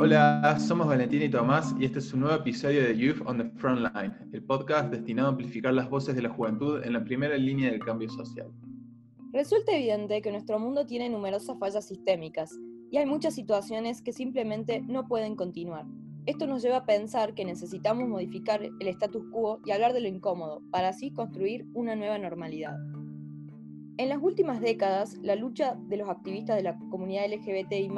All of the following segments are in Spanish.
Hola, somos Valentín y Tomás y este es un nuevo episodio de Youth on the Frontline, el podcast destinado a amplificar las voces de la juventud en la primera línea del cambio social. Resulta evidente que nuestro mundo tiene numerosas fallas sistémicas y hay muchas situaciones que simplemente no pueden continuar. Esto nos lleva a pensar que necesitamos modificar el status quo y hablar de lo incómodo para así construir una nueva normalidad. En las últimas décadas, la lucha de los activistas de la comunidad LGBTI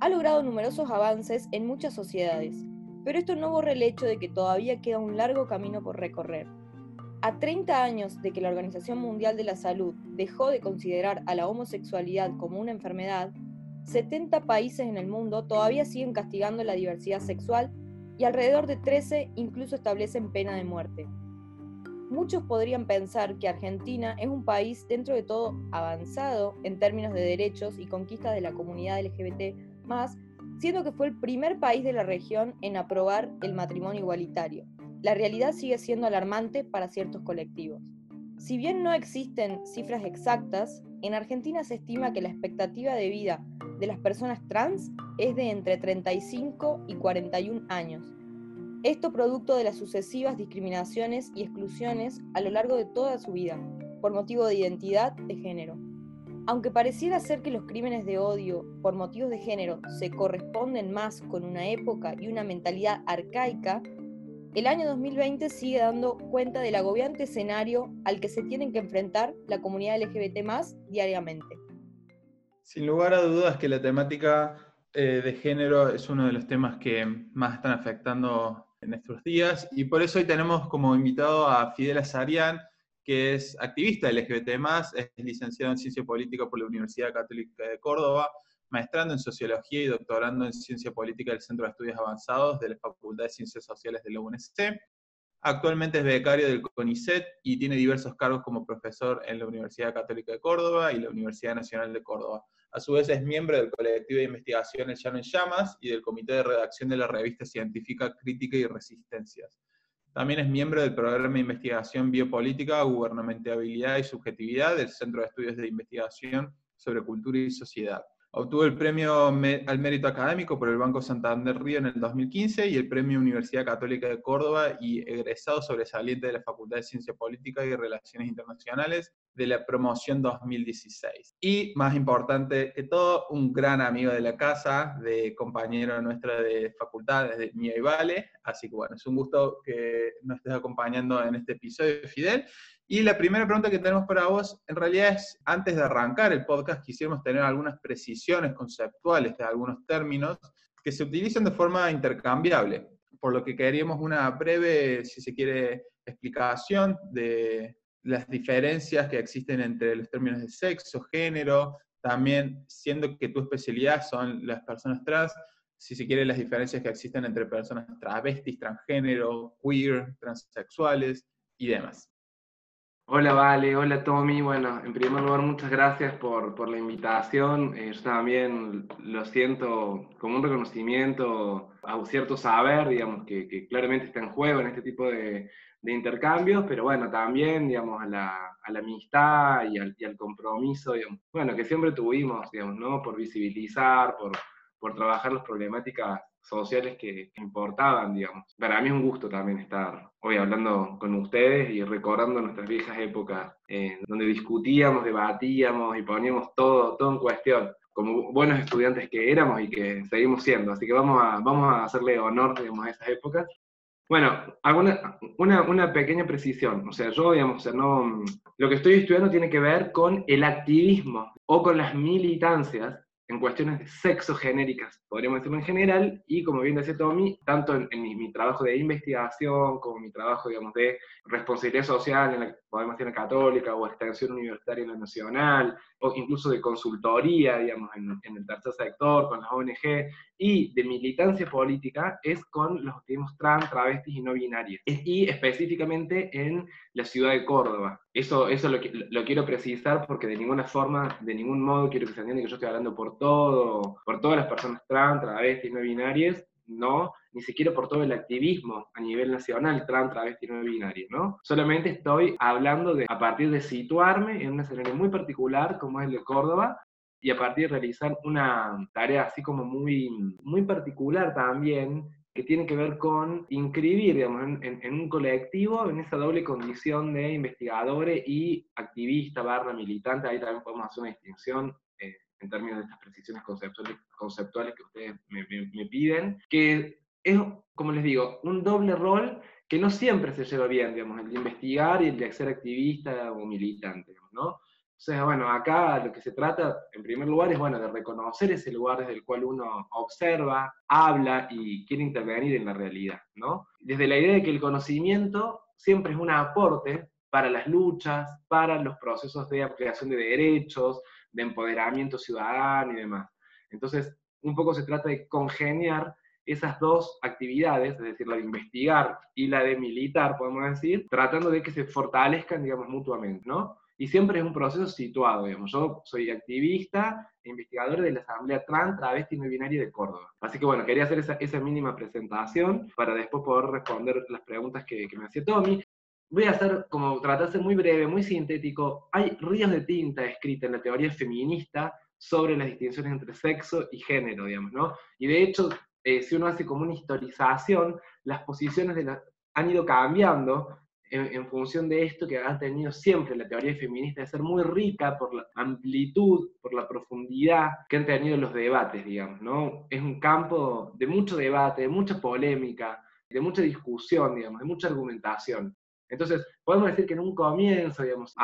ha logrado numerosos avances en muchas sociedades, pero esto no borra el hecho de que todavía queda un largo camino por recorrer. A 30 años de que la Organización Mundial de la Salud dejó de considerar a la homosexualidad como una enfermedad, 70 países en el mundo todavía siguen castigando la diversidad sexual y alrededor de 13 incluso establecen pena de muerte. Muchos podrían pensar que Argentina es un país dentro de todo avanzado en términos de derechos y conquistas de la comunidad LGBT más, siendo que fue el primer país de la región en aprobar el matrimonio igualitario. La realidad sigue siendo alarmante para ciertos colectivos. Si bien no existen cifras exactas, en Argentina se estima que la expectativa de vida de las personas trans es de entre 35 y 41 años. Esto producto de las sucesivas discriminaciones y exclusiones a lo largo de toda su vida, por motivo de identidad de género. Aunque pareciera ser que los crímenes de odio por motivos de género se corresponden más con una época y una mentalidad arcaica, el año 2020 sigue dando cuenta del agobiante escenario al que se tienen que enfrentar la comunidad LGBT más diariamente. Sin lugar a dudas que la temática eh, de género es uno de los temas que más están afectando en estos días y por eso hoy tenemos como invitado a Fidel Azarian, que es activista LGBT+, es licenciado en Ciencia Política por la Universidad Católica de Córdoba, maestrando en Sociología y doctorando en Ciencia Política del Centro de Estudios Avanzados de la Facultad de Ciencias Sociales de la UNSC. Actualmente es becario del CONICET y tiene diversos cargos como profesor en la Universidad Católica de Córdoba y la Universidad Nacional de Córdoba. A su vez es miembro del colectivo de investigación El Llano en Llamas y del comité de redacción de la revista científica Crítica y Resistencias. También es miembro del programa de investigación biopolítica, gubernamentalidad y subjetividad del Centro de Estudios de Investigación sobre Cultura y Sociedad. Obtuvo el premio al mérito académico por el Banco Santander Río en el 2015 y el premio Universidad Católica de Córdoba y egresado sobresaliente de la Facultad de Ciencia Política y Relaciones Internacionales de la promoción 2016. Y más importante que todo, un gran amigo de la casa, de compañero nuestra de facultad, de Mía y Vale. Así que bueno, es un gusto que nos estés acompañando en este episodio, Fidel. Y la primera pregunta que tenemos para vos, en realidad es, antes de arrancar el podcast, quisiéramos tener algunas precisiones conceptuales de algunos términos que se utilizan de forma intercambiable, por lo que queríamos una breve, si se quiere, explicación de las diferencias que existen entre los términos de sexo, género, también siendo que tu especialidad son las personas trans, si se quiere, las diferencias que existen entre personas travestis, transgénero, queer, transexuales y demás. Hola Vale, hola Tommy. Bueno, en primer lugar, muchas gracias por, por la invitación. Eh, yo también lo siento como un reconocimiento a un cierto saber, digamos, que, que claramente está en juego en este tipo de, de, intercambios, pero bueno, también, digamos, a la, a la amistad y al, y al, compromiso, digamos, bueno, que siempre tuvimos, digamos, ¿no? Por visibilizar, por, por trabajar las problemáticas sociales que, importaban, digamos. Para mí es un gusto también estar hoy hablando con ustedes y recordando nuestras viejas épocas, donde discutíamos, debatíamos y poníamos todo, todo en cuestión, como buenos estudiantes que éramos y que seguimos siendo. Así que vamos a, vamos a hacerle honor digamos, a esas épocas. Bueno, alguna, una, una, pequeña precisión. O sea, yo, digamos, no, lo que estoy estudiando tiene que ver con el activismo o con las militancias en cuestiones de genéricas, podríamos decirlo en general, y como bien decía Tommy, tanto en, mi, trabajo de investigación como mi trabajo, digamos, de responsabilidad social, en la, podemos decir en católica, o extensión universitaria en la nacional, o incluso de consultoría, digamos, en, en el tercer sector, con las ONG, y de militancia política es con los activismos trans, travestis y no binarios, y específicamente en la ciudad de Córdoba. Eso, eso lo, lo, quiero precisar porque de ninguna forma, de ningún modo quiero que se entienda que yo estoy hablando por todo, por todas las personas trans, travestis, no binarias, no, ni siquiera por todo el activismo a nivel nacional, trans, travesti, no binario, ¿no? Solamente estoy hablando de, a partir de situarme en un escenario muy particular como es el de Córdoba, y a partir de realizar una tarea así como muy, muy particular también, que tiene que ver con inscribir digamos, en, un colectivo en esa doble condición de investigadores y activista barra militante, ahí también podemos hacer una distinción eh, en términos de estas precisiones conceptuales, conceptuales que ustedes me, me piden, que es, como les digo, un doble rol que no siempre se lleva bien, digamos, el de investigar y el de ser activista o militante, ¿no? Entonces, bueno, acá lo que se trata, en primer lugar, es, bueno, de reconocer ese lugar desde el cual uno observa, habla y quiere intervenir en la realidad, ¿no? Desde la idea de que el conocimiento siempre es un aporte para las luchas, para los procesos de ampliación de derechos, de empoderamiento ciudadano y demás. Entonces, un poco se trata de congeniar esas dos actividades, es decir, la de investigar y la de militar, podemos decir, tratando de que se fortalezcan, digamos, mutuamente, ¿no? Y siempre es un proceso situado, digamos. Yo soy activista e investigador de la Asamblea Trans, Travesti No Binaria de Córdoba. Así que bueno, quería hacer esa, mínima presentación para después poder responder las preguntas que, me hacía Tommy. Voy a hacer, como tratar de ser muy breve, muy sintético. Hay ríos de tinta escrita en la teoría feminista sobre las distinciones entre sexo y género, digamos, ¿no? Y de hecho, eh, si uno hace como una historización, las posiciones de han ido cambiando en, función de esto que ha tenido siempre la teoría feminista de ser muy rica por la amplitud, por la profundidad que han tenido los debates, digamos, ¿no? Es un campo de mucho debate, de mucha polémica, de mucha discusión, digamos, de mucha argumentación. Entonces, podemos decir que en un comienzo, digamos,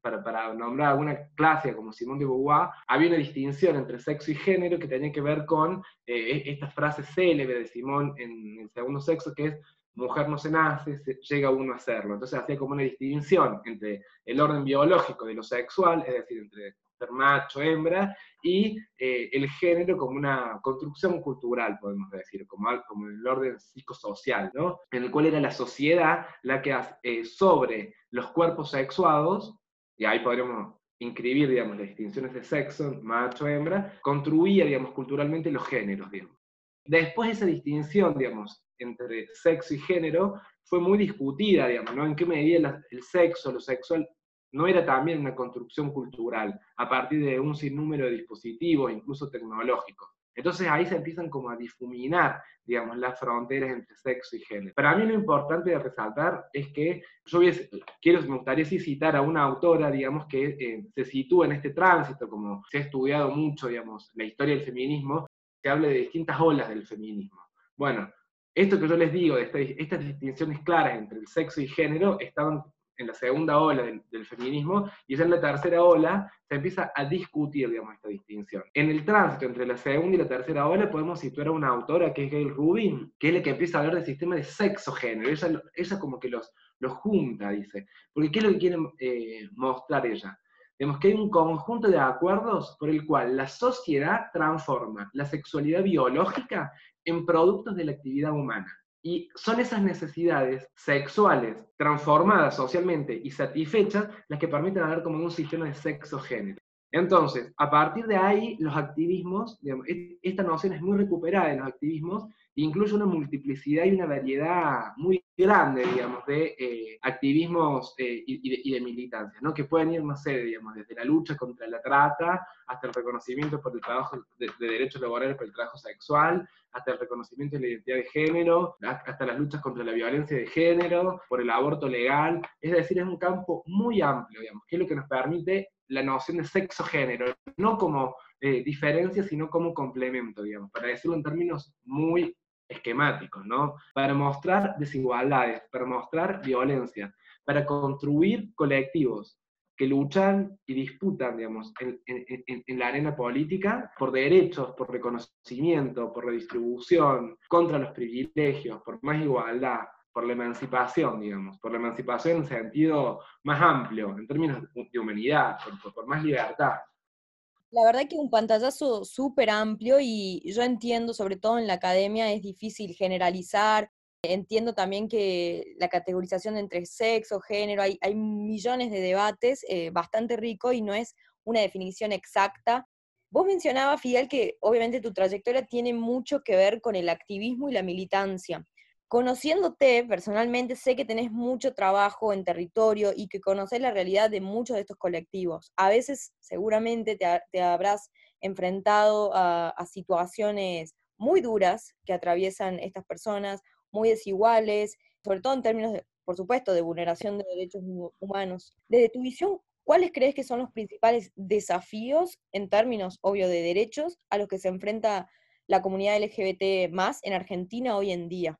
para, nombrar alguna clase como Simón de Beauvoir, había una distinción entre sexo y género que tenía que ver con eh, e, esta frase célebre de Simón en el segundo sexo, que es mujer no se nace, llega uno a serlo. Entonces hacía como una distinción entre el orden biológico de lo sexual, es decir, entre ser macho, hembra, y eh, el género como una construcción cultural, podemos decir, como, como el orden psicosocial, ¿no? En el cual era la sociedad la que eh, sobre los cuerpos sexuados y ahí podríamos inscribir, digamos, las distinciones de sexo, macho, hembra, construía, digamos, culturalmente los géneros, digamos. Después esa distinción, digamos, entre sexo y género fue muy discutida, digamos, ¿no? En qué medida el sexo, lo sexual, no era también una construcción cultural, a partir de un sinnúmero de dispositivos, incluso tecnológicos. Entonces ahí se empiezan como a difuminar, digamos, las fronteras entre sexo y género. Para mí lo importante de resaltar es que yo quiero, me gustaría citar a una autora, digamos, que eh, se sitúa en este tránsito, como se ha estudiado mucho, digamos, la historia del feminismo, que hable de distintas olas del feminismo. Bueno, esto que yo les digo, estas distinciones claras entre el sexo y género, estaban en la segunda ola del, feminismo, y ya en la tercera ola se empieza a discutir, digamos, esta distinción. En el tránsito entre la segunda y la tercera ola podemos situar a una autora que es Gail Rubin, que es la que empieza a hablar del sistema de sexo-género. Ella, como que los, los junta, dice. Porque ¿qué es lo que quiere eh, mostrar ella? Vemos que hay un conjunto de acuerdos por el cual la sociedad transforma la sexualidad biológica en productos de la actividad humana. Y son esas necesidades sexuales transformadas socialmente y satisfechas las que permiten hablar como un sistema de sexo-género. Entonces, a partir de ahí, los activismos, esta noción es muy recuperada en los activismos, incluye una multiplicidad y una variedad muy grande, digamos, de eh, activismos eh, y, de, militancia, ¿no? que pueden ir, no sé, digamos, desde la lucha contra la trata, hasta el reconocimiento por el trabajo de, derechos laborales por el trabajo sexual, hasta el reconocimiento de la identidad de género, hasta las luchas contra la violencia de género, por el aborto legal, es decir, es un campo muy amplio, digamos, que es lo que nos permite la noción de sexo-género, no como eh, diferencia, sino como complemento, digamos, para decirlo en términos muy esquemáticos, ¿no? Para mostrar desigualdades, para mostrar violencia, para construir colectivos que luchan y disputan, digamos, en, la arena política por derechos, por reconocimiento, por redistribución, contra los privilegios, por más igualdad, por la emancipación, digamos, por la emancipación en sentido más amplio, en términos de humanidad, por más libertad. La verdad que un pantallazo súper amplio y yo entiendo, sobre todo en la academia, es difícil generalizar. Entiendo también que la categorización entre sexo, género, hay, hay millones de debates, eh, bastante rico y no es una definición exacta. Vos mencionabas, Fidel, que obviamente tu trayectoria tiene mucho que ver con el activismo y la militancia. Conociéndote personalmente, sé que tenés mucho trabajo en territorio y que conoces la realidad de muchos de estos colectivos. A veces, seguramente, te, habrás enfrentado a, situaciones muy duras que atraviesan estas personas, muy desiguales, sobre todo en términos, de, por supuesto, de vulneración de derechos humanos. Desde tu visión, ¿cuáles crees que son los principales desafíos en términos, obvio, de derechos a los que se enfrenta la comunidad LGBT más en Argentina hoy en día?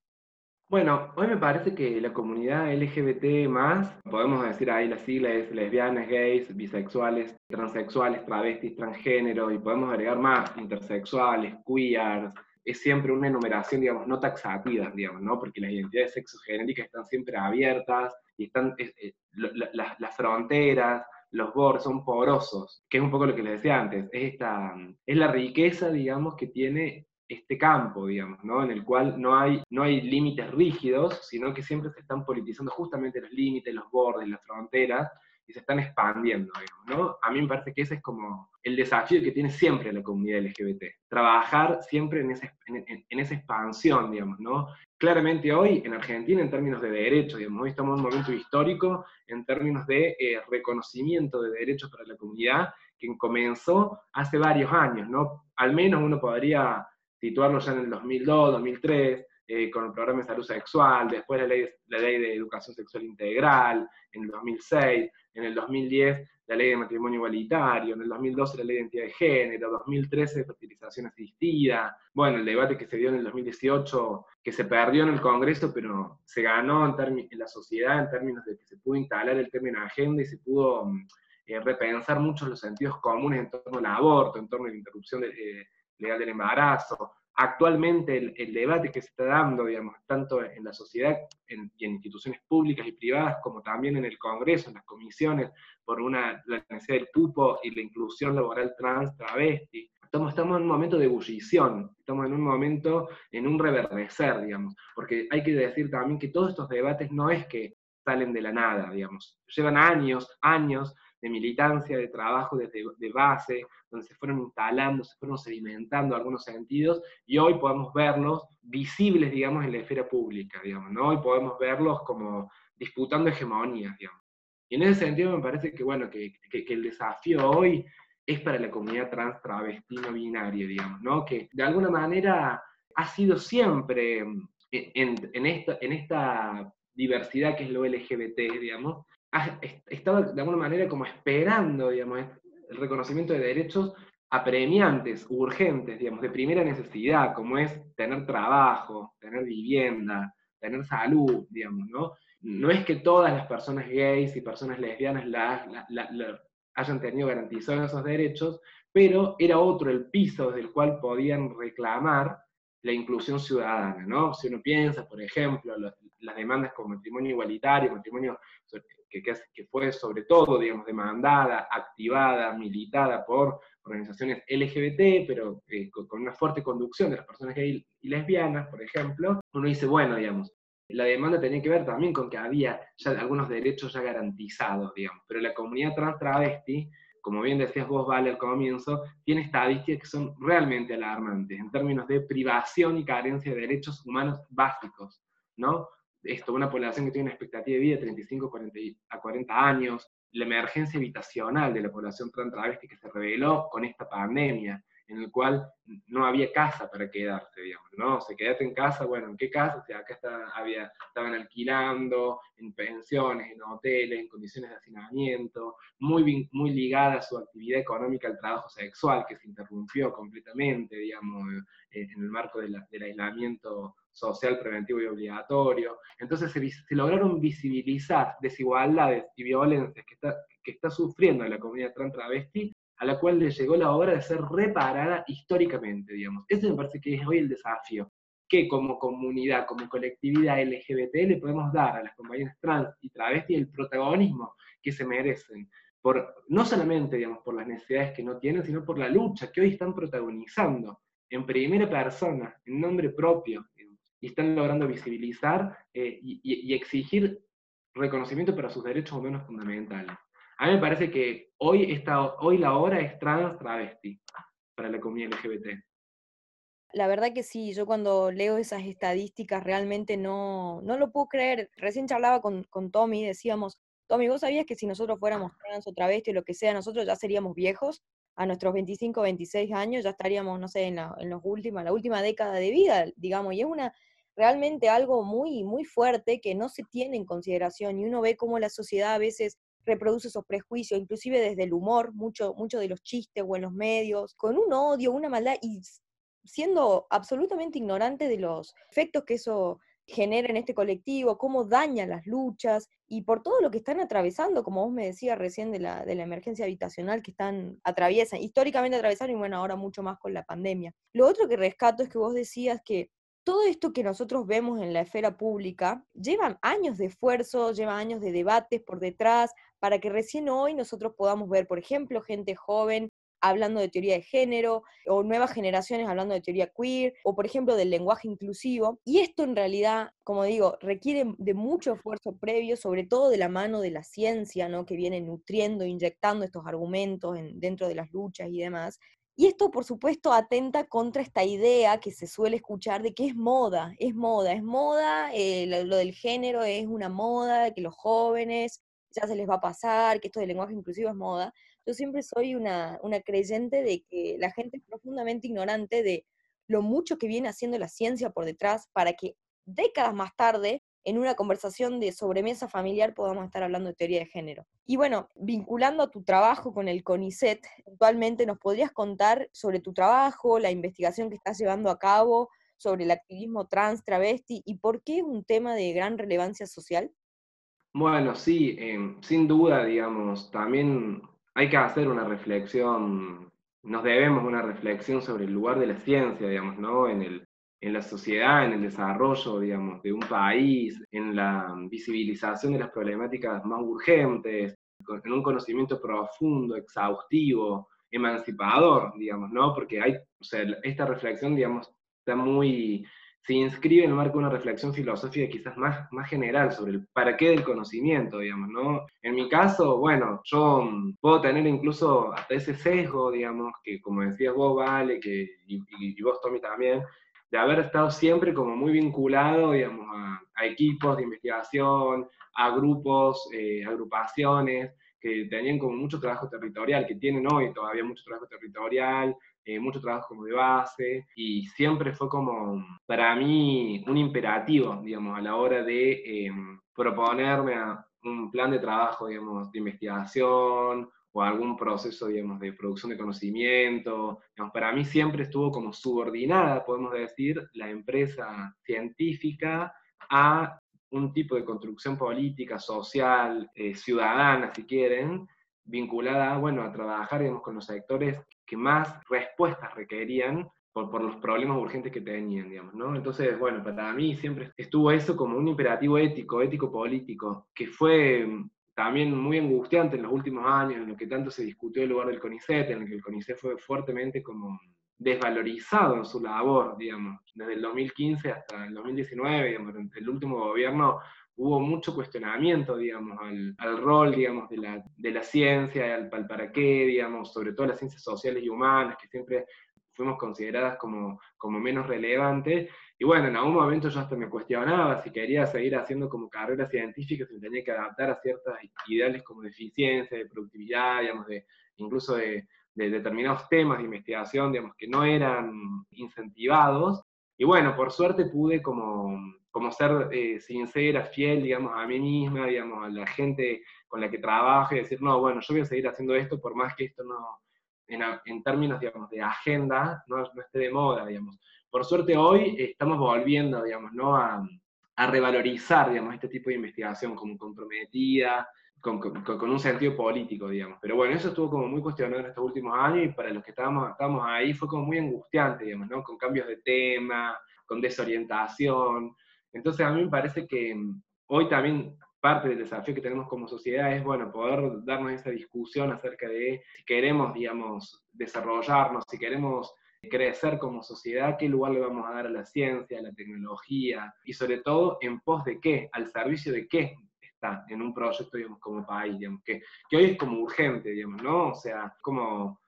Bueno, hoy me parece que la comunidad LGBT más, podemos decir ahí las siglas lesbianas, gays, bisexuales, transexuales, travestis, transgénero, y podemos agregar más, intersexuales, queers, es siempre una enumeración, digamos, no taxativa, digamos, ¿no? Porque las identidades sexogenéricas están siempre abiertas y están, eh, las fronteras, los bordes son porosos, que es un poco lo que les decía antes, es, esta, es la riqueza, digamos, que tiene este campo, digamos, ¿no? En el cual no hay, no hay límites rígidos, sino que siempre se están politizando justamente los límites, los bordes, las fronteras, y se están expandiendo, digamos, ¿no? A mí me parece que ese es como el desafío que tiene siempre la comunidad LGBT, trabajar siempre en, ese, en, esa expansión, digamos, ¿no? Claramente hoy en Argentina, en términos de derechos, digamos, hoy estamos en un momento histórico en términos de eh, reconocimiento de derechos para la comunidad, que comenzó hace varios años, ¿no? Al menos uno podría situarlo ya en el 2002, 2003, eh, con el programa de salud sexual, después la ley, la ley de educación sexual integral, en el 2006, en el 2010 la ley de matrimonio igualitario, en el 2012 la ley de identidad de género, 2013 fertilización asistida, bueno, el debate que se dio en el 2018, que se perdió en el Congreso, pero se ganó en, en la sociedad en términos de que se pudo instalar el término agenda y se pudo mm, eh, repensar mucho los sentidos comunes en torno al aborto, en torno a la interrupción de, eh, legal del embarazo. Actualmente el, debate que se está dando, digamos, tanto en la sociedad y en instituciones públicas y privadas, como también en el Congreso, en las comisiones, por una, la necesidad del cupo y la inclusión laboral trans, travesti. Estamos, estamos en un momento de ebullición, estamos en un momento, en un reverdecer, digamos, porque hay que decir también que todos estos debates no es que salen de la nada, digamos, llevan años, años de militancia, de trabajo desde de base, donde se fueron instalando, se fueron sedimentando algunos sentidos, y hoy podemos verlos visibles, digamos, en la esfera pública, digamos, ¿no? Hoy podemos verlos como disputando hegemonías, digamos. Y en ese sentido me parece que, bueno, que, que, el desafío hoy es para la comunidad trans travesti no binaria, digamos, ¿no? Que de alguna manera ha sido siempre en, en, esta, en esta diversidad que es lo LGBT, digamos, estaba de alguna manera como esperando, digamos, el reconocimiento de derechos apremiantes, urgentes, digamos, de primera necesidad, como es tener trabajo, tener vivienda, tener salud, digamos, ¿no? No es que todas las personas gays y personas lesbianas la, hayan tenido garantizados esos derechos, pero era otro el piso desde el cual podían reclamar la inclusión ciudadana, ¿no? Si uno piensa, por ejemplo, las demandas como matrimonio igualitario, matrimonio que, fue sobre todo, digamos, demandada, activada, militada por organizaciones LGBT, pero eh, con, una fuerte conducción de las personas gay y lesbianas, por ejemplo, uno dice, bueno, digamos, la demanda tenía que ver también con que había ya algunos derechos ya garantizados, digamos, pero la comunidad trans travesti, como bien decías vos, Vale, al comienzo, tiene estadísticas que son realmente alarmantes en términos de privación y carencia de derechos humanos básicos, ¿no? Esto, una población que tiene una expectativa de vida de 35 40, a 40 años, la emergencia habitacional de la población trans travesti que se reveló con esta pandemia, en el cual no había casa para quedarse, digamos, ¿no? Se quedaste en casa, bueno, ¿en qué casa? O sea, acá está, había, estaban alquilando, en pensiones, en hoteles, en condiciones de hacinamiento, muy, muy ligada a su actividad económica al trabajo sexual, que se interrumpió completamente, digamos, en el marco del aislamiento social preventivo y obligatorio. Entonces se, lograron visibilizar desigualdades y violencias que está, que está sufriendo la comunidad trans travesti a la cual le llegó la hora de ser reparada históricamente, digamos. Ese me parece que es hoy el desafío, que como comunidad, como colectividad LGBT le podemos dar a las compañeras trans y travestis el protagonismo que se merecen, por, no solamente digamos, por las necesidades que no tienen, sino por la lucha que hoy están protagonizando en primera persona, en nombre propio, y están logrando visibilizar eh, y, y exigir reconocimiento para sus derechos humanos fundamentales. A mí me parece que hoy, está, hoy la hora es trans travesti para la comunidad LGBT. La verdad que sí, yo cuando leo esas estadísticas realmente no, no lo puedo creer. Recién charlaba con, con Tommy, decíamos, Tommy, ¿vos sabías que si nosotros fuéramos trans o travesti o lo que sea, nosotros ya seríamos viejos? A nuestros 25, 26 años ya estaríamos, no sé, en la, en los últimos, la última década de vida, digamos, y es una realmente algo muy, muy fuerte que no se tiene en consideración y uno ve cómo la sociedad a veces reproduce esos prejuicios, inclusive desde el humor, mucho, mucho de los chistes o en los medios, con un odio, una maldad y siendo absolutamente ignorante de los efectos que eso genera en este colectivo, cómo daña las luchas y por todo lo que están atravesando, como vos me decías recién de la, de la emergencia habitacional que están atraviesan, históricamente atravesaron y bueno, ahora mucho más con la pandemia. Lo otro que rescato es que vos decías que todo esto que nosotros vemos en la esfera pública llevan años de esfuerzo, lleva años de debates por detrás, para que recién hoy nosotros podamos ver, por ejemplo, gente joven hablando de teoría de género, o nuevas generaciones hablando de teoría queer, o por ejemplo del lenguaje inclusivo. Y esto en realidad, como digo, requiere de mucho esfuerzo previo, sobre todo de la mano de la ciencia, ¿no? que viene nutriendo, inyectando estos argumentos en, dentro de las luchas y demás. Y esto, por supuesto, atenta contra esta idea que se suele escuchar de que es moda, es moda, es moda, eh, lo, lo, del género es una moda, que los jóvenes ya se les va a pasar, que esto del lenguaje inclusivo es moda. Yo siempre soy una, creyente de que la gente es profundamente ignorante de lo mucho que viene haciendo la ciencia por detrás para que décadas más tarde, en una conversación de sobremesa familiar, podamos estar hablando de teoría de género. Y bueno, vinculando a tu trabajo con el CONICET, actualmente nos podrías contar sobre tu trabajo, la investigación que estás llevando a cabo sobre el activismo trans, travesti y por qué es un tema de gran relevancia social? Bueno, sí, em, sin duda, digamos, también hay que hacer una reflexión, nos debemos una reflexión sobre el lugar de la ciencia, digamos, ¿no? En, el, en la sociedad, en el desarrollo, digamos, de un país, en la visibilización de las problemáticas más urgentes, en un conocimiento profundo, exhaustivo, emancipador, digamos, ¿no? Porque hay, o sea, esta reflexión, digamos, está muy se inscribe en el marco de una reflexión filosófica quizás más, más general sobre el para qué del conocimiento, digamos, ¿no? En mi caso, bueno, yo mm, puedo tener incluso hasta ese sesgo, digamos, que como decías vos, Vale, que, y, vos, Tommy, también, de haber estado siempre como muy vinculado, digamos, a, equipos de investigación, a grupos, eh, agrupaciones, que tenían como mucho trabajo territorial, que tienen hoy todavía mucho trabajo territorial, eh, mucho trabajo como de base, y siempre fue como, para mí, un imperativo, digamos, a la hora de eh, proponerme a un plan de trabajo, digamos, de investigación o algún proceso, digamos, de producción de conocimiento. para mí siempre estuvo como subordinada, podemos decir, la empresa científica a un tipo de construcción política, social, eh, ciudadana, si quieren, vinculada bueno, a trabajar digamos, con los sectores que más respuestas requerían por, por, los problemas urgentes que tenían, digamos, ¿no? Entonces, bueno, para mí siempre estuvo eso como un imperativo ético, ético-político, que fue también muy angustiante en los últimos años, en lo que tanto se discutió el lugar del CONICET, en el que el CONICET fue fuertemente como desvalorizado en su labor, digamos, desde el 2015 hasta el 2019, digamos, el último gobierno hubo mucho cuestionamiento, digamos, al, al rol, digamos, de la, de la ciencia, al, para qué, digamos, sobre todo las ciencias sociales y humanas, que siempre fuimos consideradas como, como menos relevantes. Y bueno, en algún momento yo hasta me cuestionaba si quería seguir haciendo como carrera científica, si tenía que adaptar a ciertos ideales como de eficiencia, de productividad, digamos, de, incluso de, de determinados temas de investigación, digamos, que no eran incentivados. Y bueno, por suerte pude como como ser eh, sincera, fiel, digamos, a mí misma, digamos, a la gente con la que trabajo y decir, no, bueno, yo voy a seguir haciendo esto por más que esto no, en, términos, digamos, de agenda, no, no, esté de moda, digamos. Por suerte hoy estamos volviendo, digamos, ¿no? A, a revalorizar, digamos, este tipo de investigación como comprometida, con, con, un sentido político, digamos. Pero bueno, eso estuvo como muy cuestionado en estos últimos años y para los que estábamos, estábamos ahí fue como muy angustiante, digamos, ¿no? Con cambios de tema, con desorientación, entonces a mí me parece que mm, hoy también parte del desafío que tenemos como sociedad es, bueno, poder darnos esa discusión acerca de si queremos, digamos, desarrollarnos, si queremos crecer como sociedad, qué lugar le vamos a dar a la ciencia, a la tecnología, y sobre todo en pos de qué, al servicio de qué está en un proyecto, como país, que, que hoy es como urgente, digamos, ¿no? O sea, como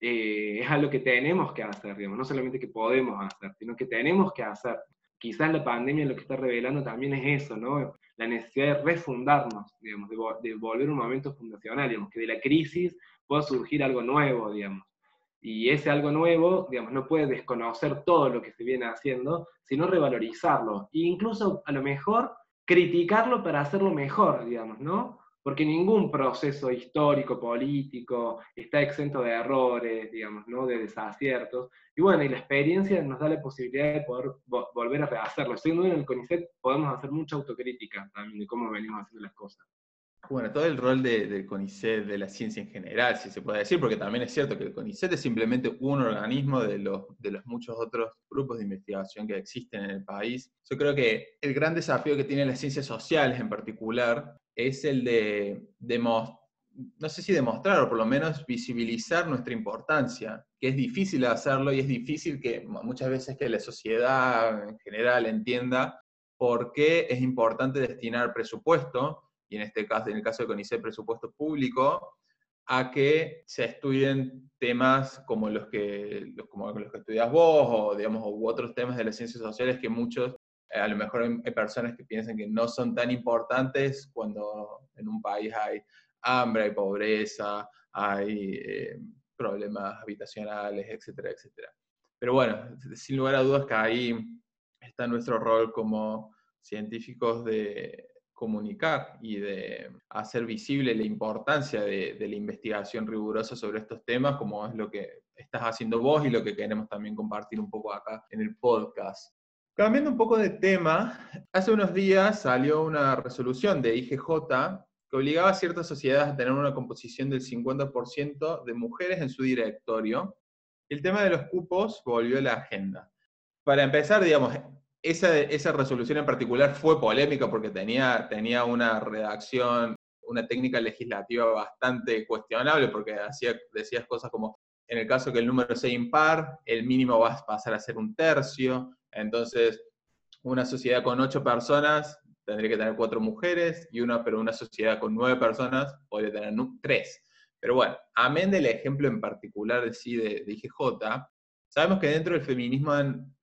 eh, es algo que tenemos que hacer, digamos, no solamente que podemos hacer, sino que tenemos que hacer. Quizás la pandemia lo que está revelando también es eso, ¿no? La necesidad de refundarnos, digamos, de, volver a un momento fundacional, digamos, que de la crisis pueda surgir algo nuevo, digamos. Y ese algo nuevo, digamos, no puede desconocer todo lo que se viene haciendo, sino revalorizarlo. E incluso, a lo mejor, criticarlo para hacerlo mejor, digamos, ¿no? Porque ningún proceso histórico, político, está exento de errores, digamos, ¿no? De desaciertos. Y bueno, y la experiencia nos da la posibilidad de poder volver a rehacerlo. Siendo en el CONICET podemos hacer mucha autocrítica también de cómo venimos haciendo las cosas. Bueno, todo el rol del CONICET, de la ciencia en general, si se puede decir, porque también es cierto que el CONICET es simplemente un organismo de los, de los muchos otros grupos de investigación que existen en el país. Yo creo que el gran desafío que tienen las ciencias sociales en particular es el de, demostrar no sé si demostrar o por lo menos visibilizar nuestra importancia, que es difícil hacerlo y es difícil que muchas veces que la sociedad en general entienda por qué es importante destinar presupuesto y en este caso, en el caso de CONICET, presupuesto público, a que se estudien temas como los que, como los que estudias vos o, digamos, otros temas de las ciencias sociales que muchos, a lo mejor hay personas que piensan que no son tan importantes cuando en un país hay hambre, hay pobreza, hay eh, problemas habitacionales, etcétera, etcétera. Pero bueno, sin lugar a dudas que ahí está nuestro rol como científicos de, comunicar y de hacer visible la importancia de, la investigación rigurosa sobre estos temas, como es lo que estás haciendo vos y lo que queremos también compartir un poco acá en el podcast. Cambiando un poco de tema, hace unos días salió una resolución de IGJ que obligaba a ciertas sociedades a tener una composición del 50% de mujeres en su directorio. El tema de los cupos volvió a la agenda. Para empezar, digamos, esa, resolución en particular fue polémica porque tenía, tenía una redacción, una técnica legislativa bastante cuestionable porque hacía, decías cosas como, en el caso que el número sea impar, el mínimo va a pasar a ser un tercio, entonces una sociedad con ocho personas tendría que tener cuatro mujeres, y una, pero una sociedad con nueve personas podría tener tres. Pero bueno, amén del ejemplo en particular de, sí, de, de IGJ, sabemos que dentro del feminismo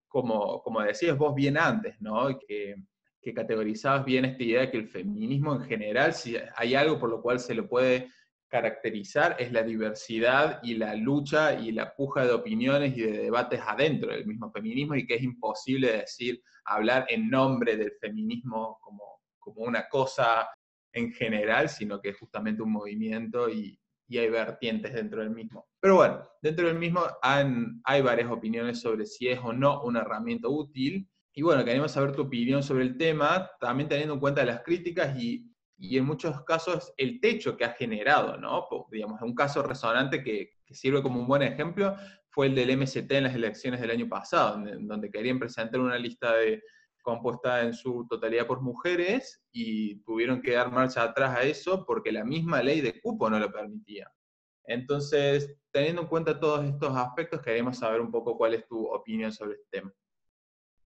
como, como decías vos bien antes, ¿no? Que, que categorizabas bien esta idea de que el feminismo en general, si hay algo por lo cual se lo puede caracterizar, es la diversidad y la lucha y la puja de opiniones y de debates adentro del mismo feminismo y que es imposible decir, hablar en nombre del feminismo como, como una cosa en general, sino que es justamente un movimiento y, y hay vertientes dentro del mismo. Pero bueno, dentro del mismo hay varias opiniones sobre si es o no una herramienta útil. Y bueno, queremos saber tu opinión sobre el tema, también teniendo en cuenta las críticas y, y en muchos casos el techo que ha generado, ¿no? Digamos, un caso resonante que, sirve como un buen ejemplo fue el del MST en las elecciones del año pasado, donde querían presentar una lista de, compuesta en su totalidad por mujeres y tuvieron que dar marcha atrás a eso porque la misma ley de cupo no lo permitía. Entonces, teniendo en cuenta todos estos aspectos, queremos saber un poco cuál es tu opinión sobre este tema.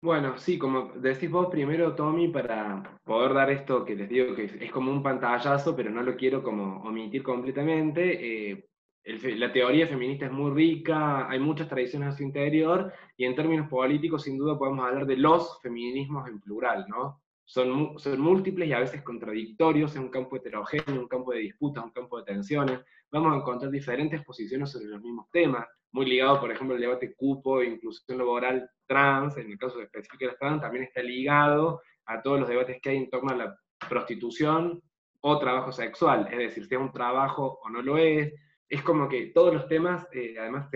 Bueno, sí, como decís vos primero, Tommy, para poder dar esto que les digo que es, como un pantallazo, pero no lo quiero como omitir completamente, eh, la teoría feminista es muy rica, hay muchas tradiciones a su interior, y en términos políticos, sin duda, podemos hablar de los feminismos en plural, ¿no? Son, son múltiples y a veces contradictorios, en un campo heterogéneo, un campo de disputas, un campo de tensiones. Vamos a encontrar diferentes posiciones sobre los mismos temas, muy ligado, por ejemplo, al debate cupo e inclusión laboral trans, en el caso específico de las trans, también está ligado a todos los debates que hay en torno a la prostitución o trabajo sexual, es decir, si es un trabajo o no lo es, es como que todos los temas, eh, además,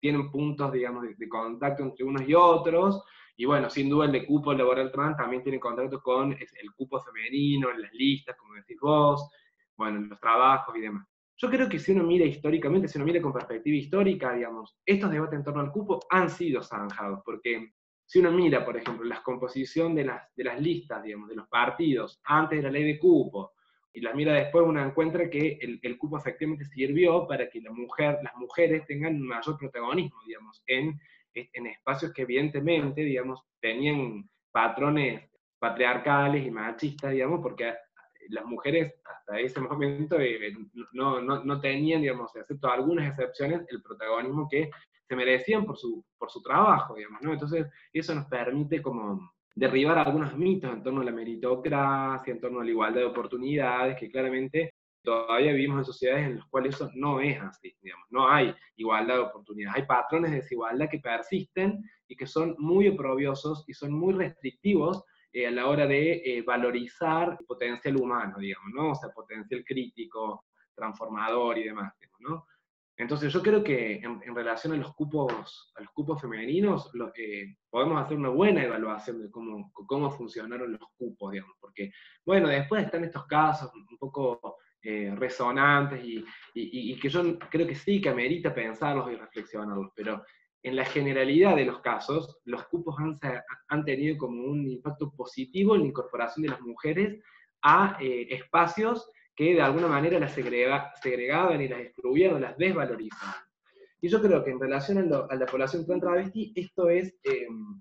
tienen puntos, digamos, de, contacto entre unos y otros, y bueno, sin duda el de cupo laboral trans también tiene contacto con el cupo femenino, en las listas, como decís vos, bueno, en los trabajos y demás. Yo creo que si uno mira históricamente, si uno mira con perspectiva histórica, digamos, estos debates en torno al cupo han sido zanjados, porque si uno mira, por ejemplo, la composición de las, de las listas, digamos, de los partidos antes de la ley de cupo, y la mira después, uno encuentra que el, cupo efectivamente sirvió para que la mujer, las mujeres tengan mayor protagonismo, digamos, en, en espacios que evidentemente, digamos, tenían patrones patriarcales y machistas, digamos, porque las mujeres hasta ese momento eh, no, no, no, tenían, digamos, excepto algunas excepciones, el protagonismo que se merecían por su, por su trabajo, digamos, ¿no? Entonces, eso nos permite como derribar algunos mitos en torno a la meritocracia, en torno a la igualdad de oportunidades, que claramente todavía vivimos en sociedades en las cuales eso no es así, digamos, no hay igualdad de oportunidades, hay patrones de desigualdad que persisten y que son muy oprobiosos y son muy restrictivos eh, a la hora de eh, valorizar el potencial humano, digamos, ¿no? O sea, potencial crítico, transformador y demás, ¿no? Entonces yo creo que en, relación a los cupos, a los cupos femeninos, lo, podemos hacer una buena evaluación de cómo, cómo funcionaron los cupos, digamos, porque, bueno, después están estos casos un poco eh, resonantes y, y, que yo creo que sí que amerita pensarlos y reflexionarlos, pero en la generalidad de los casos, los cupos han, han tenido como un impacto positivo en la incorporación de las mujeres a eh, espacios que de alguna manera las segregaban y las excluían o las desvalorizaban. Y yo creo que en relación a, la población trans travesti, esto es, em,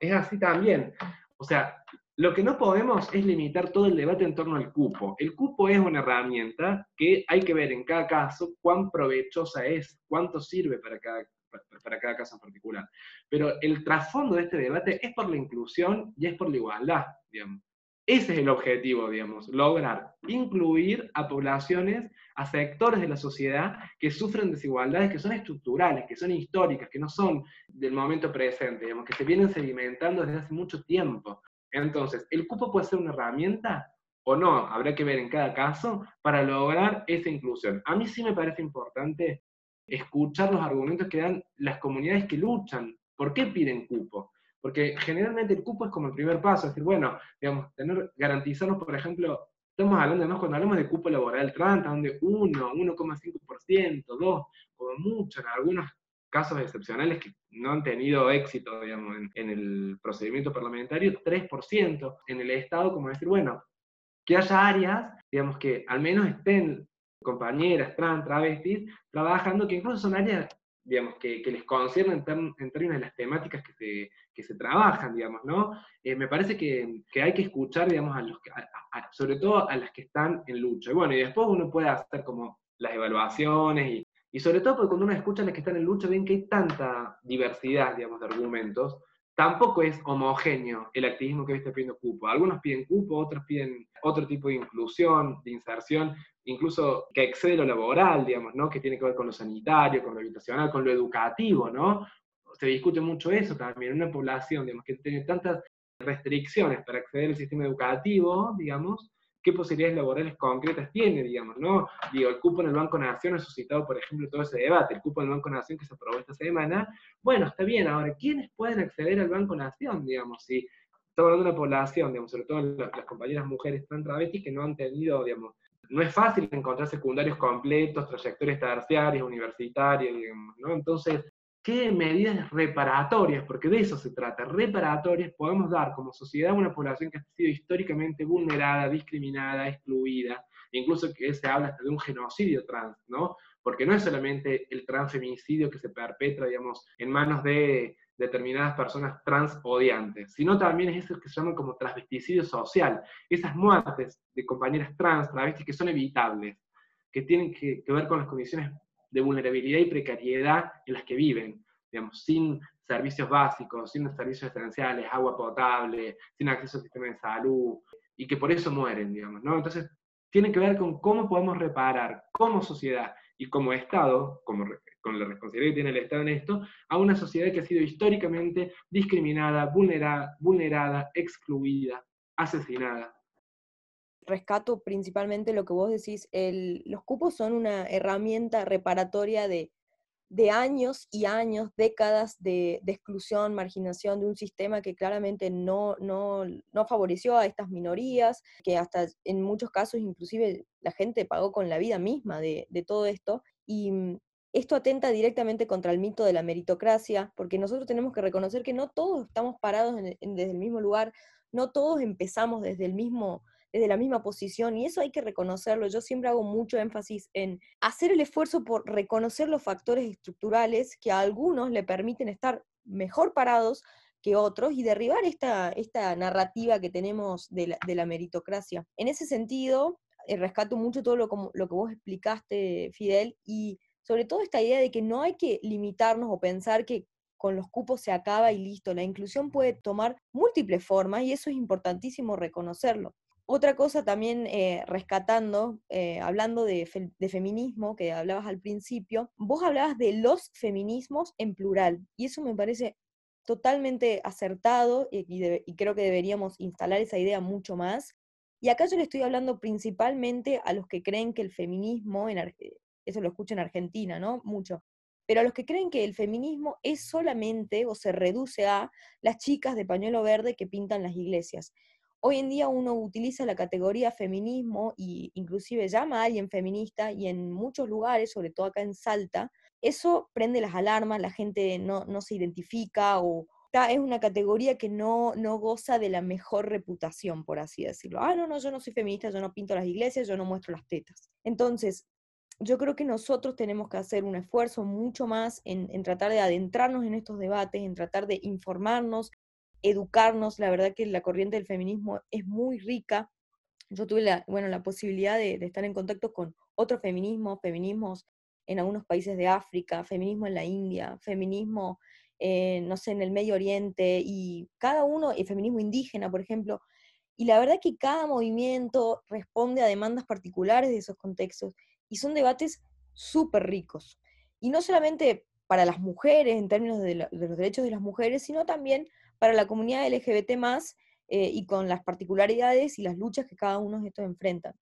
es así también. O sea, lo que no podemos es limitar todo el debate en torno al cupo. El cupo es una herramienta que hay que ver en cada caso cuán provechosa es, cuánto sirve para cada, para cada caso en particular. Pero el trasfondo de este debate es por la inclusión y es por la igualdad, digamos. Ese es el objetivo, digamos, lograr incluir a poblaciones, a sectores de la sociedad que sufren desigualdades que son estructurales, que son históricas, que no son del momento presente, digamos, que se vienen sedimentando desde hace mucho tiempo. Entonces, ¿el cupo puede ser una herramienta o no? Habrá que ver en cada caso para lograr esa inclusión. A mí sí me parece importante escuchar los argumentos que dan las comunidades que luchan. ¿Por qué piden cupo? Porque generalmente el cupo es como el primer paso, es decir, bueno, digamos, tener, garantizarnos, por ejemplo, estamos hablando además cuando hablamos de cupo laboral trans, donde 1, 1,5%, 2, como mucho, en algunos casos excepcionales que no han tenido éxito, digamos, en, en el procedimiento parlamentario, 3%. En el Estado, como decir, bueno, que haya áreas, digamos, que al menos estén compañeras trans, travestis, trabajando, que incluso son áreas digamos, que, les concierne en, términos de las temáticas que se, que se trabajan, digamos, ¿no? Eh, me parece que, que, hay que escuchar, digamos, a los sobre todo a las que están en lucha. Y bueno, y después uno puede hacer como las evaluaciones y, y sobre todo porque cuando uno escucha a las que están en lucha ven que hay tanta diversidad, digamos, de argumentos, tampoco es homogéneo el activismo que hoy está pidiendo cupo. Algunos piden cupo, otros piden otro tipo de inclusión, de inserción, incluso que excede lo laboral, digamos, ¿no? Que tiene que ver con lo sanitario, con lo habitacional, con lo educativo, ¿no? Se discute mucho eso también, una población, digamos, que tiene tantas restricciones para acceder al sistema educativo, digamos, qué posibilidades laborales concretas tiene, digamos, ¿no? Digo, el cupo en el Banco Nación ha suscitado, por ejemplo, todo ese debate, el cupo en el Banco Nación que se aprobó esta semana, bueno, está bien, ahora, ¿quiénes pueden acceder al Banco Nación, digamos, si estamos hablando de una población, digamos, sobre todo las, las compañeras mujeres tan travestis que no han tenido, digamos, no es fácil encontrar secundarios completos, trayectorias terciarias, universitarias, digamos, ¿no? Entonces, ¿qué medidas reparatorias, porque de eso se trata, reparatorias podemos dar como sociedad a una población que ha sido históricamente vulnerada, discriminada, excluida, incluso que se habla hasta de un genocidio trans, ¿no? Porque no es solamente el transfeminicidio que se perpetra, digamos, en manos de determinadas personas trans odiantes, sino también es eso que se llama como transvesticidio social, esas muertes de compañeras trans, travestis que son evitables, que tienen que, ver con las condiciones de vulnerabilidad y precariedad en las que viven, digamos, sin servicios básicos, sin servicios esenciales, agua potable, sin acceso al sistema de salud, y que por eso mueren, digamos, ¿no? Entonces, tiene que ver con cómo podemos reparar como sociedad y como Estado, como con la responsabilidad que tiene el Estado en esto, a una sociedad que ha sido históricamente discriminada, vulnerada, vulnerada excluida, asesinada. Rescato principalmente lo que vos decís, los cupos son una herramienta reparatoria de, años y años, décadas de, exclusión, marginación de un sistema que claramente no, no, favoreció a estas minorías, que hasta en muchos casos inclusive la gente pagó con la vida misma de, de todo esto. Y esto atenta directamente contra el mito de la meritocracia, porque nosotros tenemos que reconocer que no todos estamos parados desde el mismo lugar, no todos empezamos desde el mismo desde la misma posición y eso hay que reconocerlo. Yo siempre hago mucho énfasis en hacer el esfuerzo por reconocer los factores estructurales que a algunos le permiten estar mejor parados que otros y derribar esta, esta narrativa que tenemos de la, de la meritocracia. En ese sentido, eh, rescato mucho todo lo, lo que vos explicaste, Fidel, y sobre todo esta idea de que no hay que limitarnos o pensar que con los cupos se acaba y listo. La inclusión puede tomar múltiples formas y eso es importantísimo reconocerlo. Otra cosa también eh, rescatando, eh, hablando de, feminismo, que hablabas al principio, vos hablabas de los feminismos en plural y eso me parece totalmente acertado y, y creo que deberíamos instalar esa idea mucho más. Y acá yo le estoy hablando principalmente a los que creen que el feminismo, en, eso lo escucho en Argentina, ¿no? Mucho, pero a los que creen que el feminismo es solamente o se reduce a las chicas de pañuelo verde que pintan las iglesias. Hoy en día uno utiliza la categoría feminismo e inclusive llama a alguien feminista y en muchos lugares, sobre todo acá en Salta, eso prende las alarmas, la gente no, no se identifica o es una categoría que no, no goza de la mejor reputación, por así decirlo. Ah, no, no, yo no soy feminista, yo no pinto las iglesias, yo no muestro las tetas. Entonces, yo creo que nosotros tenemos que hacer un esfuerzo mucho más en, tratar de adentrarnos en estos debates, en tratar de informarnos, educarnos. La verdad que la corriente del feminismo es muy rica. Yo tuve la, bueno, la posibilidad de, estar en contacto con otros feminismos, feminismos en algunos países de África, feminismo en la India, feminismo, eh, no sé, en el Medio Oriente, y cada uno, el feminismo indígena, por ejemplo, y la verdad que cada movimiento responde a demandas particulares de esos contextos y son debates súper ricos. Y no solamente para las mujeres en términos de, los derechos de las mujeres, sino también para la comunidad LGBT más eh, y con las particularidades y las luchas que cada uno de estos enfrentan.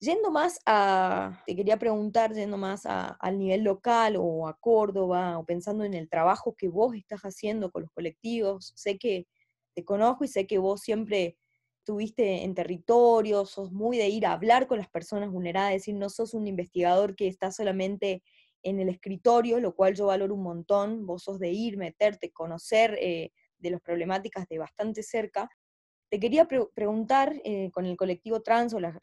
Yendo más a, te quería preguntar, yendo más al nivel local o a Córdoba, o pensando en el trabajo que vos estás haciendo con los colectivos, sé que te conozco y sé que vos siempre estuviste en territorio, sos muy de ir a hablar con las personas vulneradas, es decir, no sos un investigador que está solamente en el escritorio, lo cual yo valoro un montón, vos sos de ir, meterte, conocer eh, de las problemáticas de bastante cerca. Te quería preguntar eh, con el colectivo trans o las,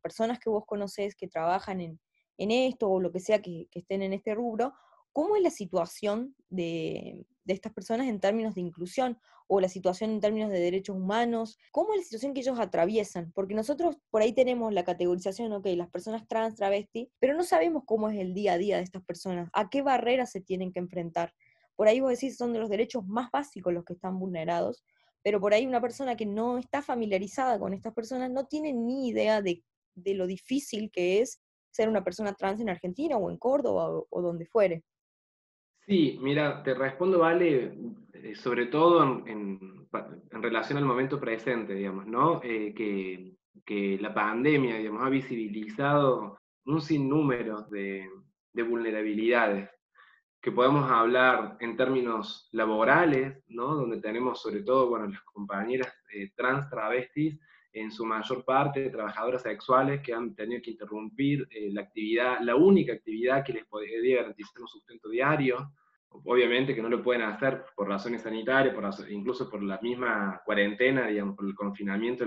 personas que vos conocés que trabajan en, esto o lo que sea que, estén en este rubro, ¿cómo es la situación de, estas personas en términos de inclusión o la situación en términos de derechos humanos, cómo es la situación que ellos atraviesan, porque nosotros por ahí tenemos la categorización, ok, las personas trans, travesti, pero no sabemos cómo es el día a día de estas personas, a qué barreras se tienen que enfrentar. Por ahí vos decís, son de los derechos más básicos los que están vulnerados, pero por ahí una persona que no está familiarizada con estas personas no tiene ni idea de, lo difícil que es ser una persona trans en Argentina o en Córdoba o, o donde fuere. Sí, mira, te respondo, Vale, eh, sobre todo en, relación al momento presente, digamos, ¿no? Eh, que, la pandemia, digamos, ha visibilizado un sinnúmero de, de vulnerabilidades que podemos hablar en términos laborales, ¿no? donde tenemos sobre todo bueno, las compañeras eh, trans travestis, en su mayor parte trabajadoras sexuales que han tenido que interrumpir la actividad, la única actividad que les podría garantizar un sustento diario, obviamente que no lo pueden hacer por razones sanitarias, por, incluso por la misma cuarentena, digamos, por el confinamiento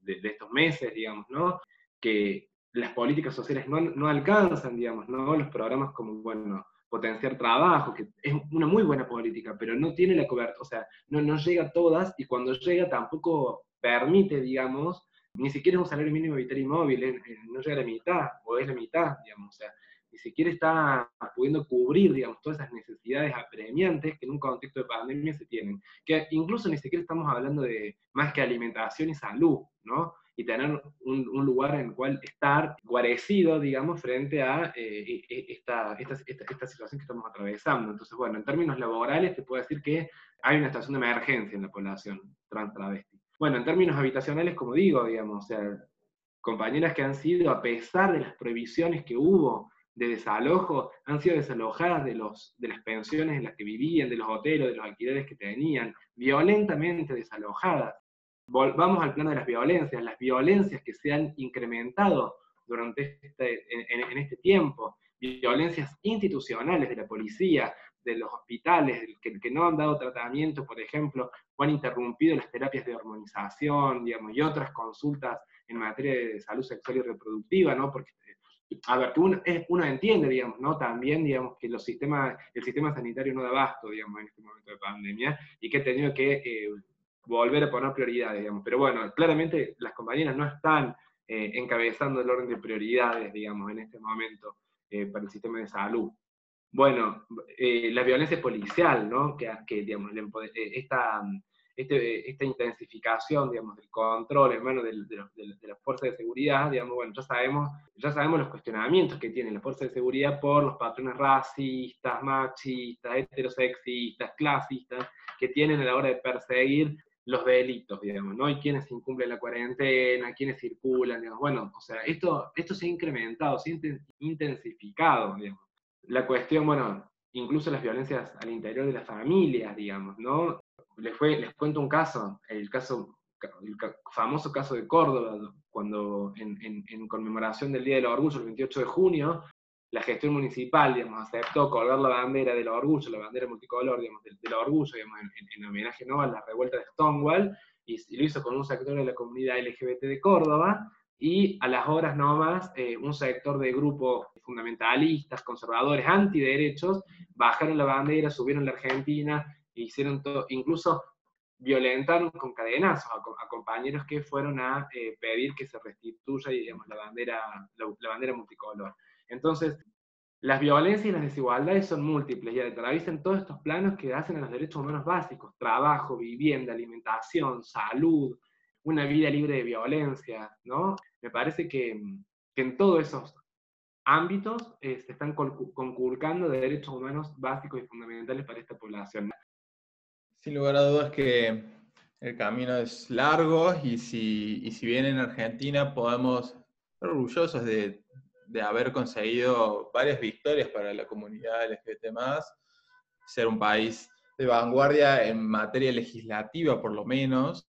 de, estos meses, digamos, ¿no? Que las políticas sociales no, no, alcanzan, digamos, ¿no? Los programas como, bueno, potenciar trabajo, que es una muy buena política, pero no tiene la cobertura, o sea, no, no llega a todas y cuando llega tampoco permite, digamos, ni siquiera un salario mínimo vital y móvil, no llega a la mitad, o es la mitad, digamos, o sea, ni siquiera está pudiendo cubrir, digamos, todas esas necesidades apremiantes que en un contexto de pandemia se tienen. Que incluso ni siquiera estamos hablando de más que alimentación y salud, ¿no? Y tener un, lugar en el cual estar guarecido, digamos, frente a eh, e, e, esta, esta, esta, situación que estamos atravesando. Entonces, bueno, en términos laborales te puedo decir que hay una situación de emergencia en la población trans travesti. Bueno, en términos habitacionales, como digo, digamos, o sea, compañeras que han sido, a pesar de las prohibiciones que hubo de desalojo han sido desalojadas de, los, de las pensiones en las que vivían, de los hoteles, de los alquileres que tenían, violentamente desalojadas. Volvamos al plano de las violencias, las violencias que se han incrementado durante este, en, este tiempo, violencias institucionales de la policía, de los hospitales, que, que, no han dado tratamiento, por ejemplo, o han interrumpido las terapias de hormonización, digamos, y otras consultas en materia de salud sexual y reproductiva, ¿no? Porque a ver, que uno, uno, entiende, digamos, ¿no? También, digamos, que los sistemas, el sistema sanitario no da abasto, digamos, en este momento de pandemia, y que ha tenido que eh, volver a poner prioridades, digamos. Pero bueno, claramente las compañeras no están eh, encabezando el orden de prioridades, digamos, en este momento eh, para el sistema de salud. Bueno, la violencia policial, ¿no? Que, digamos, esta este, esta intensificación, digamos, del control en manos de, de, las fuerzas de seguridad, digamos, bueno, ya sabemos, ya sabemos los cuestionamientos que tienen las fuerzas de seguridad por los patrones racistas, machistas, heterosexistas, clasistas, que tienen a la hora de perseguir los delitos, digamos, ¿no? Y quienes incumplen la cuarentena, quienes circulan, digamos, bueno, o sea, esto, esto se ha incrementado, se ha intensificado, digamos. La cuestión, bueno, incluso las violencias al interior de las familias, digamos, ¿no? les, fue, les cuento un caso, el caso, el famoso caso de Córdoba, cuando en, en, conmemoración del Día del Orgullo, el 28 de junio, la gestión municipal, digamos, aceptó colgar la bandera del orgullo, la bandera multicolor, digamos, del, orgullo, digamos, en, homenaje ¿no? a la revuelta de Stonewall, y, lo hizo con un sector de la comunidad LGBT de Córdoba, y a las horas nomás eh, un sector de grupos fundamentalistas, conservadores, antiderechos, bajaron la bandera, subieron la Argentina, hicieron todo, incluso violentaron con cadenazos a, compañeros que fueron a eh, pedir que se restituya digamos, la, bandera, la, bandera multicolor. Entonces, las violencias y las desigualdades son múltiples y atraviesan todos estos planos que hacen a los derechos humanos básicos, trabajo, vivienda, alimentación, salud, una vida libre de violencia, ¿no? Me parece que, en todos esos ámbitos se están conculcando de derechos humanos básicos y fundamentales para esta población. Sin lugar a dudas que el camino es largo y si, si bien en Argentina podemos estar orgullosos de, haber conseguido varias victorias para la comunidad LGBT, ser un país de vanguardia en materia legislativa, por lo menos,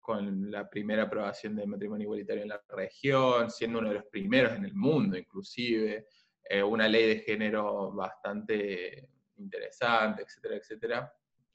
con la primera aprobación del matrimonio igualitario en la región, siendo uno de los primeros en el mundo, inclusive, eh, una ley de género bastante interesante, etcétera, etcétera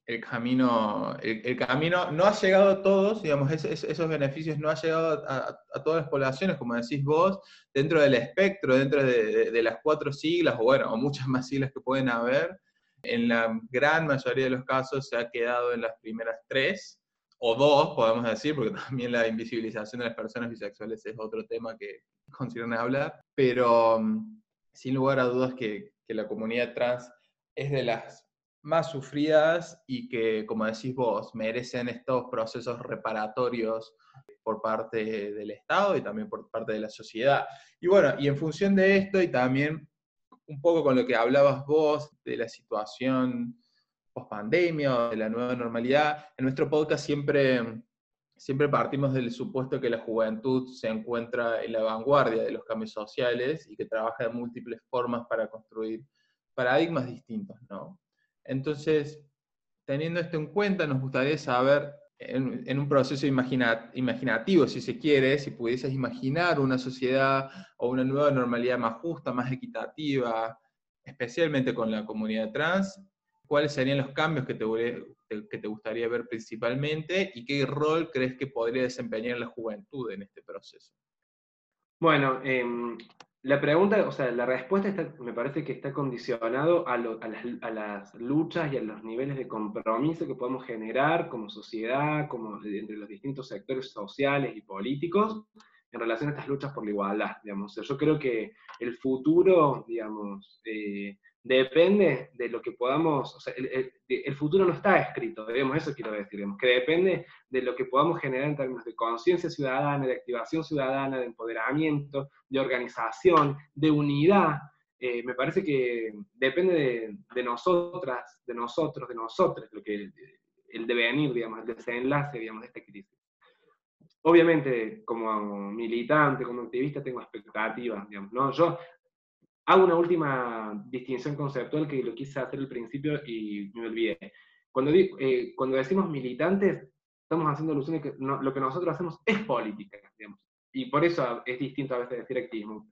el camino, el, camino no ha llegado a todos, digamos, esos beneficios no ha llegado a, todas las poblaciones, como decís vos, dentro del espectro, dentro de, las cuatro siglas, o bueno, o muchas más siglas que pueden haber, en la gran mayoría de los casos se ha quedado en las primeras tres, o dos, podemos decir, porque también la invisibilización de las personas bisexuales es otro tema que consideran hablar, pero mm, sin lugar a dudas que, que la comunidad trans es de las más sufridas y que, como decís vos, merecen estos procesos reparatorios por parte del Estado y también por parte de la sociedad. Y bueno, y en función de esto y también un poco con lo que hablabas vos de la situación post pandemia o de la nueva normalidad, en nuestro podcast siempre, siempre partimos del supuesto que la juventud se encuentra en la vanguardia de los cambios sociales y que trabaja de múltiples formas para construir paradigmas distintos, ¿no? Entonces, teniendo esto en cuenta, nos gustaría saber, en, un proceso imaginativo, si se quiere, si pudieses imaginar una sociedad o una nueva normalidad más justa, más equitativa, especialmente con la comunidad trans, ¿cuáles serían los cambios que te, gustaría ver principalmente y qué rol crees que podría desempeñar la juventud en este proceso? Bueno, em, la pregunta, o sea, la respuesta me parece que está condicionado a, las, luchas y a los niveles de compromiso que podemos generar como sociedad, como entre los distintos sectores sociales y políticos en relación a estas luchas por la igualdad, digamos. yo creo que el futuro, digamos, eh, depende de lo que podamos, o sea, el, futuro no está escrito, digamos, eso quiero decir, digamos, que depende de lo que podamos generar en términos de conciencia ciudadana, de activación ciudadana, de empoderamiento, de organización, de unidad. Eh, me parece que depende de, nosotras, de nosotros, de nosotros, lo que, el devenir, digamos, el desenlace, digamos, de esta crisis. Obviamente, como militante, como activista, tengo expectativas, digamos, ¿no? Yo Hago una última distinción conceptual que lo quise hacer al principio y me olvidé. Cuando, eh, cuando decimos militantes, estamos haciendo alusión a que lo que nosotros hacemos es política, digamos. Y por eso es distinto a veces decir activismo.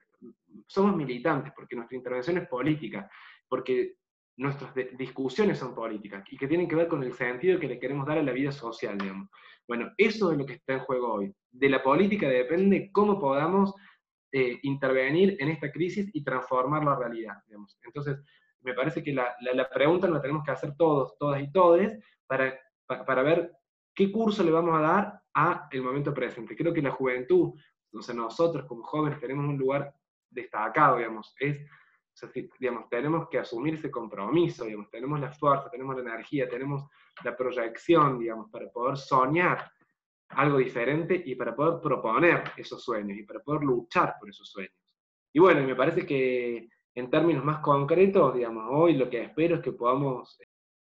Somos militantes porque nuestra intervención es política, porque nuestras discusiones son políticas y que tienen que ver con el sentido que le queremos dar a la vida social, digamos. Bueno, eso es lo que está en juego hoy. De la política depende cómo podamos eh, intervenir en esta crisis y transformar la realidad. Digamos. Entonces, me parece que la, la, pregunta la tenemos que hacer todos, todas y todes, para, para, ver qué curso le vamos a dar a el momento presente. Creo que la juventud, o nosotros como jóvenes tenemos un lugar destacado, digamos, es, digamos, tenemos que asumir ese compromiso, digamos, tenemos la fuerza, tenemos la energía, tenemos la proyección, digamos, para poder soñar algo diferente y para poder proponer esos sueños y para poder luchar por esos sueños. Y bueno, me parece que en términos más concretos, digamos, hoy lo que espero es que podamos,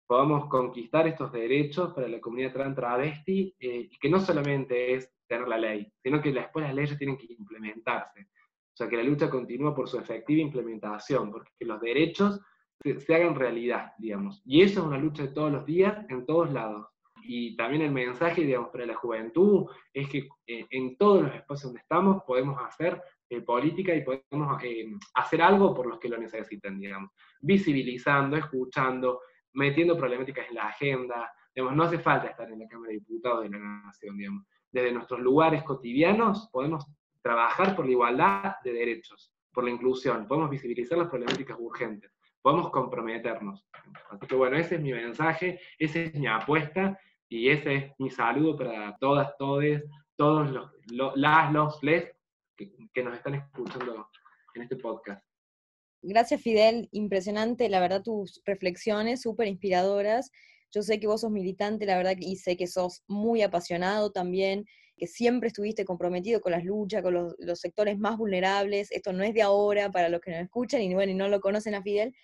podamos conquistar estos derechos para la comunidad trans travesti eh, y que no solamente es tener la ley, sino que después las leyes tienen que implementarse. O sea, que la lucha continúa por su efectiva implementación, porque los derechos se, hagan realidad, digamos. Y eso es una lucha de todos los días, en todos lados. Y también el mensaje, digamos, para la juventud es que eh, en todos los espacios donde estamos podemos hacer eh, política y podemos eh, hacer algo por los que lo necesitan, digamos, visibilizando, escuchando, metiendo problemáticas en la agenda, digamos, no hace falta estar en la Cámara de Diputados de la Nación, digamos, desde nuestros lugares cotidianos podemos trabajar por la igualdad de derechos, por la inclusión, podemos visibilizar las problemáticas urgentes, podemos comprometernos. Así que bueno, ese es mi mensaje, esa es mi apuesta y ese es mi saludo para todas, todes, todos los, las, los, les que, nos están escuchando en este podcast. Gracias, Fidel. Impresionante, la verdad, tus reflexiones súper inspiradoras. Yo sé que vos sos militante, la verdad, y sé que sos muy apasionado también, que siempre estuviste comprometido con las luchas, con los, sectores más vulnerables. Esto no es de ahora, para los que nos escuchan y, bueno, y no lo conocen a Fidel,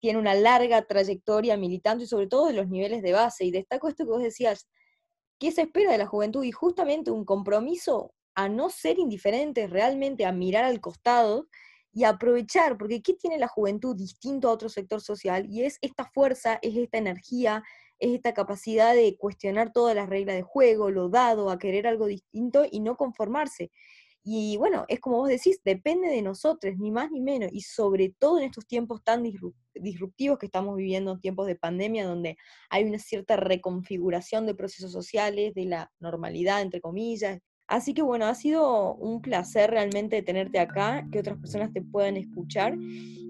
tiene una larga trayectoria militante y sobre todo de los niveles de base. Y destaco esto que vos decías, ¿qué se espera de la juventud? Y justamente un compromiso a no ser indiferentes, realmente a mirar al costado y aprovechar, porque ¿qué tiene la juventud distinto a otro sector social? Y es esta fuerza, es esta energía, es esta capacidad de cuestionar todas las reglas de juego, lo dado, a querer algo distinto y no conformarse. Y bueno, es como vos decís, depende de nosotros, ni más ni menos, y sobre todo en estos tiempos tan disruptivos que estamos viviendo, tiempos de pandemia, donde hay una cierta reconfiguración de procesos sociales, de la normalidad, entre comillas. Así que bueno, ha sido un placer realmente tenerte acá, que otras personas te puedan escuchar.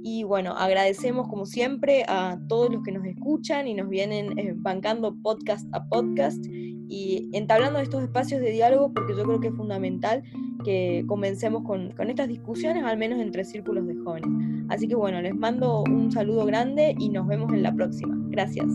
Y bueno, agradecemos como siempre a todos los que nos escuchan y nos vienen eh, bancando podcast a podcast y entablando estos espacios de diálogo porque yo creo que es fundamental que comencemos con, con estas discusiones, al menos entre círculos de jóvenes. Así que bueno, les mando un saludo grande y nos vemos en la próxima. Gracias.